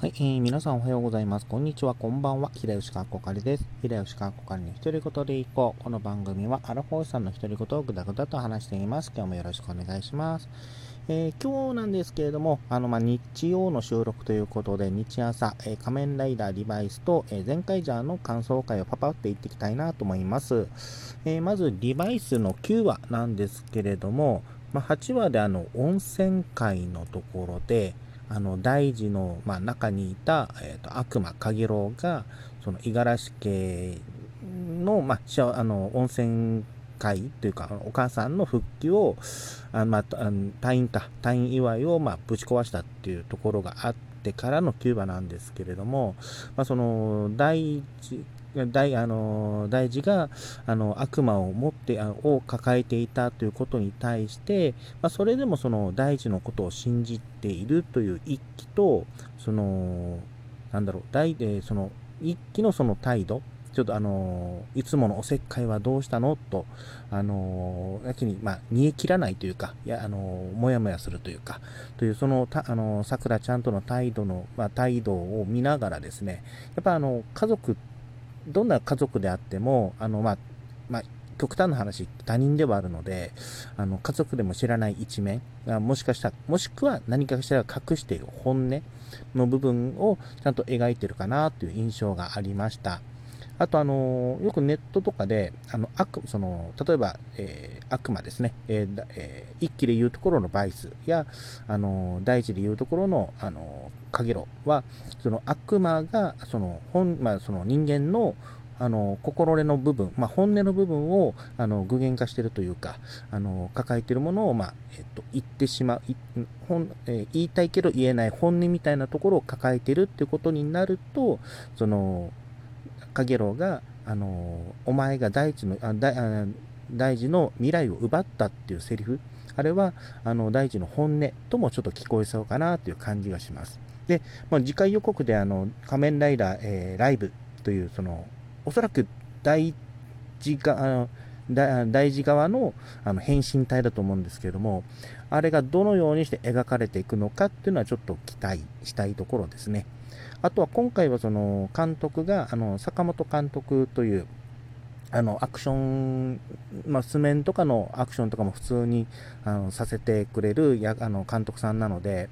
はい、えー、皆さんおはようございます。こんにちは、こんばんは。平吉川こかりです。平吉川こかりの独り言でいこう。この番組はアラフォーさんの独り言をぐだぐだと話しています。今日もよろしくお願いします。えー、今日なんですけれども、あの、ま、日曜の収録ということで、日朝、えー、仮面ライダーリバイスと、えー、前回ジャーの感想会をパパって言っていきたいなと思います。えまず、リバイスの9話なんですけれども、まあ、8話であの、温泉会のところで、あの大事の、まあ、中にいた、えーと、悪魔かげろうがその五十嵐家の,、まあ、あの温泉会というかお母さんの復帰をあ、まあ、退院か退院祝いを、まあ、ぶち壊したっていうところがあってからのキューバなんですけれども、まあ、その第一大あの大事があの悪魔を持ってあを抱えていたということに対して、まあ、それでもその大事のことを信じているという一気とそのなんだろう大でその一気のその態度ちょっとあのいつものおせっかいはどうしたの？と、あのやけに、まあ、煮え切らないというか、いや、あのもやもやするというか、という、その、たあのさくらちゃんとの態度の、まあ、態度を見ながらですね、やっぱあの、家族ってどんな家族であっても、あの、まあ、まあ、極端な話、他人ではあるので、あの、家族でも知らない一面、もしかしたら、もしくは何かしら隠している本音の部分をちゃんと描いてるかなという印象がありました。あと、あの、よくネットとかで、あの、悪、その、例えば、えー、悪魔ですね、えーえー、一気で言うところのバイスや、あの、大地で言うところの、あの、かげろは、その悪魔が、その、本、まあ、その人間の、あの、心根の部分、まあ、本音の部分を、あの、具現化しているというか、あの、抱えているものを、まあ、えっと、言ってしまう、本えー、言いたいけど言えない本音みたいなところを抱えているっていうことになると、その、かげろうが、あのお前が大地のあ大大事の未来を奪ったっていうセリフ、あれはあの大地の本音ともちょっと聞こえそうかなという感じがします。で、まあ、次回予告であの仮面ライダー、えー、ライブという、そのおそらく大事があの大事側のあの変身体だと思うんですけれども、あれがどのようにして描かれていくのかっていうのはちょっと期待したいところですね。あとは今回はその監督が、あの、坂本監督という、あの、アクション、まあ、図面とかのアクションとかも普通に、あの、させてくれるや、あの、監督さんなので、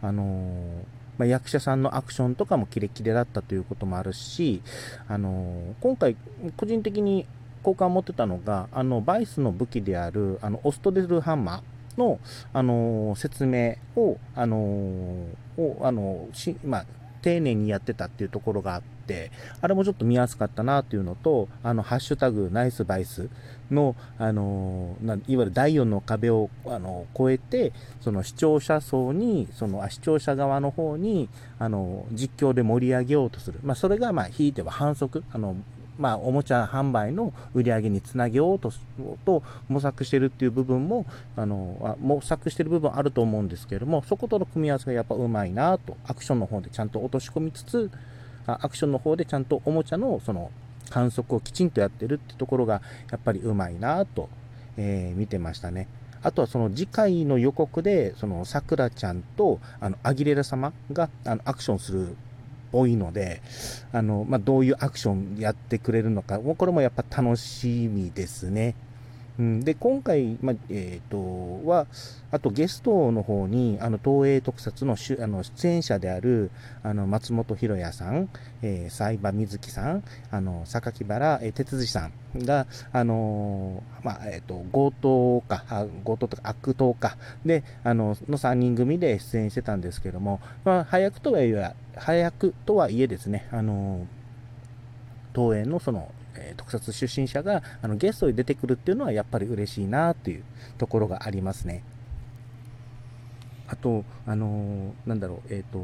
あのまあ、役者さんのアクションとかもキレキレだったということもあるし、あの今回、個人的に好感を持ってたのが、あの、バイスの武器である、あの、オストデルハンマーの、あの説明を、あのを、あのし、まあ、丁寧にやってたっていうところがあって、あれもちょっと見やすかったなっていうのと、あの、ハッシュタグナイスバイスの、あの、いわゆる第4の壁を、あの、超えて、その視聴者層に、その、視聴者側の方に、あの、実況で盛り上げようとする。まあ、それが、まあ、ひいては反則、あの、まあ、おもちゃ販売の売り上げにつなげようとと模索してるっていう部分もあの模索してる部分あると思うんですけれどもそことの組み合わせがやっぱうまいなとアクションの方でちゃんと落とし込みつつアクションの方でちゃんとおもちゃのその観測をきちんとやってるってところがやっぱりうまいなと、えー、見てましたね。あとはその次回の予告で、そのさくらちゃんとあのアギレラ様があのアクションする多いので、あの、まあ、どういうアクションやってくれるのか、これもやっぱ楽しみですね。うん、で、今回、まあ、えっ、ー、と、は、あとゲストの方に、あの、東映特撮のあの出演者である、あの、松本博也さん、えー、サイバ水木さん、あの、榊原、哲司さんが、あのー、まあ、えっ、ー、と、強盗か、強盗とか悪党か、で、あの、の3人組で出演してたんですけども、まあ、早くとはいえ、早くとはいえですね、あの東映のその、え特撮出身者があのゲストに出てくるっていうのはやっぱり嬉しいなっていうところがありますね。あと、あのー、なんだろう、えっ、ー、と、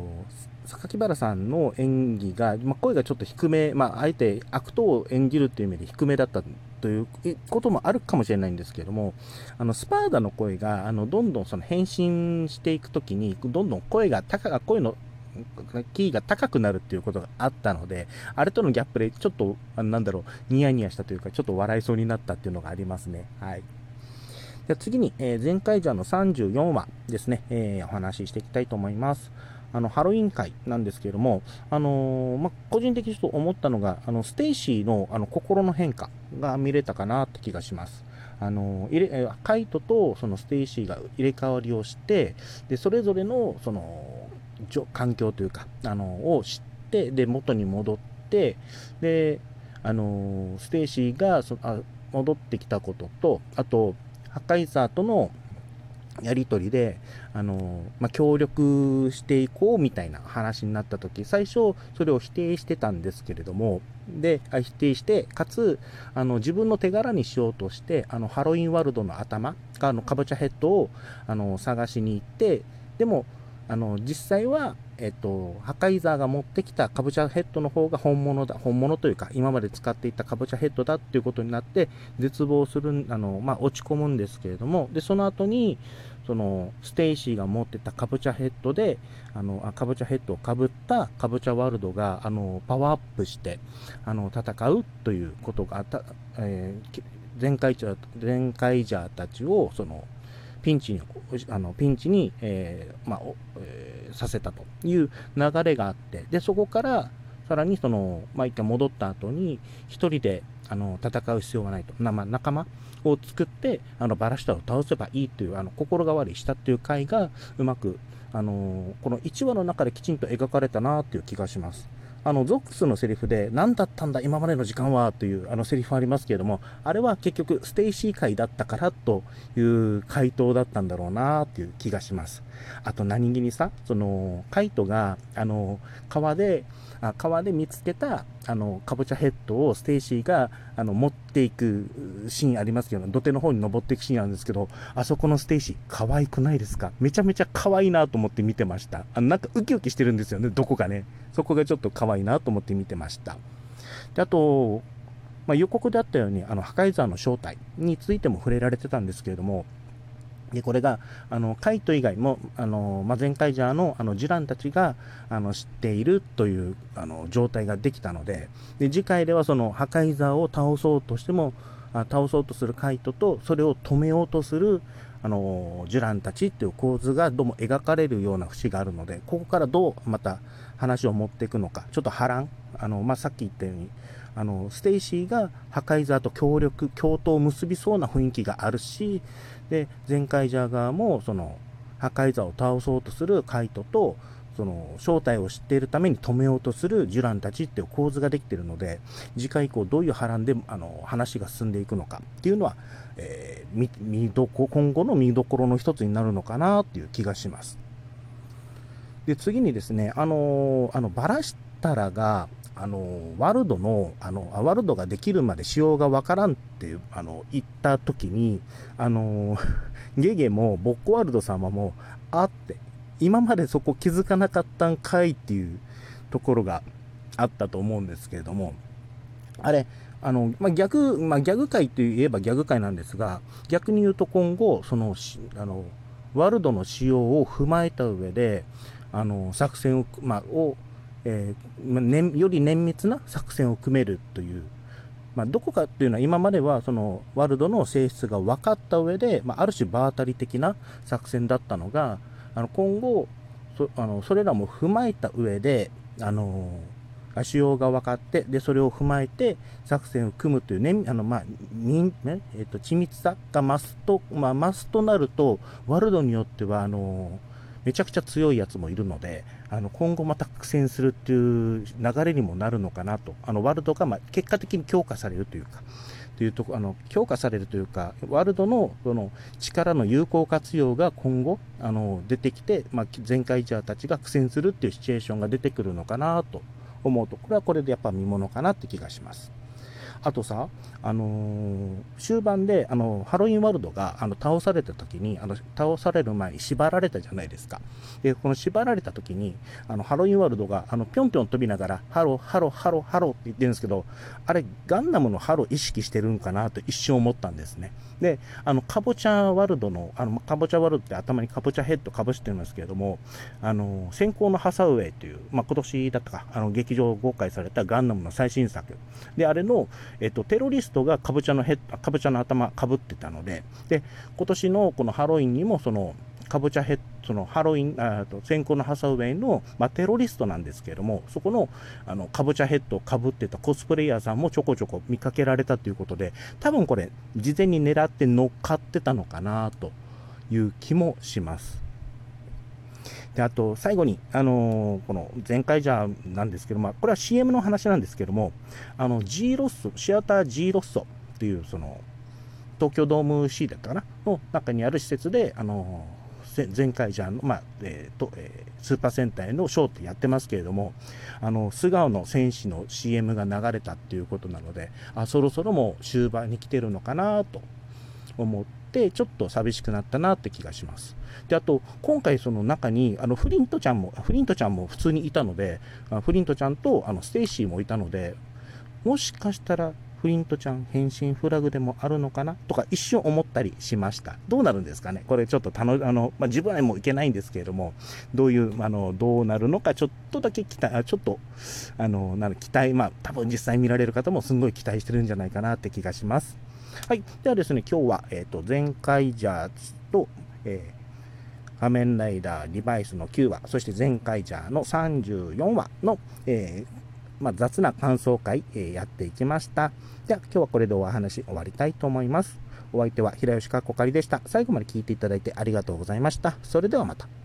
榊原さんの演技が、まあ、声がちょっと低め、まあ、あえて悪党を演じるっていう意味で低めだったということもあるかもしれないんですけれども、あの、スパーダの声が、あの、どんどんその変身していくときに、どんどん声が高、声のキーが高くなるっていうことがあったので、あれとのギャップでちょっと、あなんだろう、ニヤニヤしたというか、ちょっと笑いそうになったっていうのがありますね。はい。じゃ次に、えー、ゼンカイジャーの34話ですね、えー、お話ししていきたいと思います。あの、ハロウィン回なんですけれども、あのー、まあ、個人的にちょっと思ったのが、あの、ステイシーの、あの、心の変化が見れたかなって気がします。あの、入れ、カイトとそのステイシーが入れ替わりをして、で、それぞれの、その、環境というか、あの、を知って、で、元に戻って、で、あの、ステイシーがそあ戻ってきたことと、あと、ハカイザーとのやり取りで、あの、まあ、協力していこうみたいな話になった時、最初それを否定してたんですけれども、で、否定して、かつ、あの、自分の手柄にしようとして、あの、ハロウィンワールドの頭、あの、かぼちゃヘッドを、あの、探しに行って、でも、あの、実際は、えっと、ハカイザーが持ってきたカボチャヘッドの方が本物だ、本物というか、今まで使っていたカボチャヘッドだっていうことになって、絶望する、あの、まあ、落ち込むんですけれども、で、その後に、その、ステイシーが持ってたカボチャヘッドで、あの、あカボチャヘッドをかぶったカボチャワールドが、あの、パワーアップして、あの、戦うということがあった、えー、ゼンカイ、ゼンカイジャーたちを、その、ピンチに、あのピンチに、えー、まあえー、させたという流れがあって、で、そこから、さらにその、まあ、一回戻った後に、一人で、あの、戦う必要がないと。まあ、仲間を作って、あの、バラシタラを倒せばいいという、あの、心変わりしたっていう回が、うまく、あのこの1話の中できちんと描かれたなっていう気がします。あの、ゾックスのセリフで、何だったんだ、今までの時間は、という、あの、セリフありますけれども、あれは結局、ステイシー回だったからという回答だったんだろうな、っていう気がします。あと、何気にさ、その、カイトが、あの、川で、川で見つけた、あの、かぼちゃヘッドをステイシーが、あの、持っていくシーンありますけど、土手の方に登っていくシーンなんですけど、あそこのステイシー、可愛くないですか？めちゃめちゃ可愛いなと思って見てました。あの、なんかウキウキしてるんですよね、どこかね。そこがちょっと可愛いなと思って見てました。で、あと、まあ、予告であったように、あの、ハカイザーの正体についても触れられてたんですけれども、で、これが、あの、カイト以外も、あの、まあ、ゼンカイジャーの、あの、ジュランたちが、あの、知っているという、あの、状態ができたので、で、次回ではその、ハカイザーを倒そうとしても、あ倒そうとするカイトと、それを止めようとする、あの、ジュランたちっていう構図がどうも描かれるような節があるので、ここからどうまた話を持っていくのか、ちょっと波乱、あの、まあ、さっき言ったように、あの、ステイシーがハカイザーと協力、共闘を結びそうな雰囲気があるし、で、前回ジャガーも、その、破壊座を倒そうとするカイトと、その正体を知っているために止めようとするジュランたちっていう構図ができているので、次回以降どういう波乱であの話が進んでいくのかっていうのは、えー、見どこ今後の見どころの一つになるのかなっていう気がします。で、次にですね、あのあのバラシタラが、あの、ワールドの、あの、ワルドができるまで仕様がわからんって、あの、言った時に、あの、ゲゲも、ボッコワルド様も、あって、今までそこ気づかなかったんかいっていうところがあったと思うんですけれども、あれ、あの、まあ、逆、まあ、ギャグ界といえばギャグ界なんですが、逆に言うと今後、その、あの、ワールドの仕様を踏まえた上で、あの、作戦を、まあ、をえー、ね、より綿密な作戦を組めるという、まあ、どこかっていうのは今まではそのワールドの性質が分かった上で、まあ、ある種場当たり的な作戦だったのがあの今後そあのそれらも踏まえた上であの足用が分かってでそれを踏まえて作戦を組むというねあの、まあにねえーと、緻密さが増すと、まあ、増すとなるとワールドによってはあのめちゃくちゃ強いやつもいるので、あの今後また苦戦するっていう流れにもなるのかなと、あのワールドがま結果的に強化されるというか、というとこあの強化されるというか、ワールドのその力の有効活用が今後あの出てきて、まあ、ゼンカイジャーたちが苦戦するっていうシチュエーションが出てくるのかなと。思うと、これはこれでやっぱ見ものかなって気がします。あとさ、あのー、終盤で、あの、ハロウィンワールドが、あの、倒された時に、あの、倒される前に縛られたじゃないですか。で、この縛られた時に、あの、ハロウィンワールドが、あの、ぴょんぴょん飛びながら、ハロー、ハロー、ハロー、ハローって言ってるんですけど、あれ、ガンダムのハロ意識してるんかなと一瞬思ったんですね。で、あの、かぼちゃワールドの、あの、かぼちゃワールドって頭にかぼちゃヘッドかぶしてるんですけれども、あの、閃光のハサウェイという、まあ、今年だったか、あの、劇場公開されたガンダムの最新作。で、あれの、えっと、テロリストがかぼちゃのヘッド、かぼちゃの頭かぶってたので、で、今年のこのハロウィンにもその、かぼちゃヘッドのハロウィン、あと閃光のハサウェイの、まあ、テロリストなんですけれども、そこの、あの、かぼちゃヘッドをかぶってたコスプレイヤーさんもちょこちょこ見かけられたということで、多分これ、事前に狙って乗っかってたのかなという気もします。で、あと、最後に、あのー、この前回じゃなんですけど、まあ、これは CM の話なんですけども、あの、G ロッソ、シアター G ロッソっていう、その、東京ドーム C だったかなの中にある施設で、あのー、前回じゃの、まあ、えーとえー、スーパー戦隊のショーってやってますけれども、あの、素顔の戦士の CM が流れたっていうことなので、あ、そろそろもう終盤に来てるのかなと思って、ちょっと寂しくなったなって気がします。で、あと、今回その中に、あの、フリントちゃんも、フリントちゃんも普通にいたので、フリントちゃんと、あの、ステイシーもいたので、もしかしたら、フリントちゃん変身フラグでもあるのかなとか一瞬思ったりしました。どうなるんですかね？これちょっとたの、あの、まあ、自分はもういけないんですけれども、どういう、あの、どうなるのかちょっとだけ期待、ちょっと、あの、なる期待、まあ、多分実際見られる方もすんごい期待してるんじゃないかなって気がします。はい。ではですね、今日は、えっ、ー、と、前回じゃと、えー仮面ライダーリバイスの9話、そして前回ジャーの34話の、えー、まあ、雑な感想会、えー、やっていきました。では、今日はこれでお話終わりたいと思います。お相手は平吉かこかりでした。最後まで聞いていただいてありがとうございました。それではまた。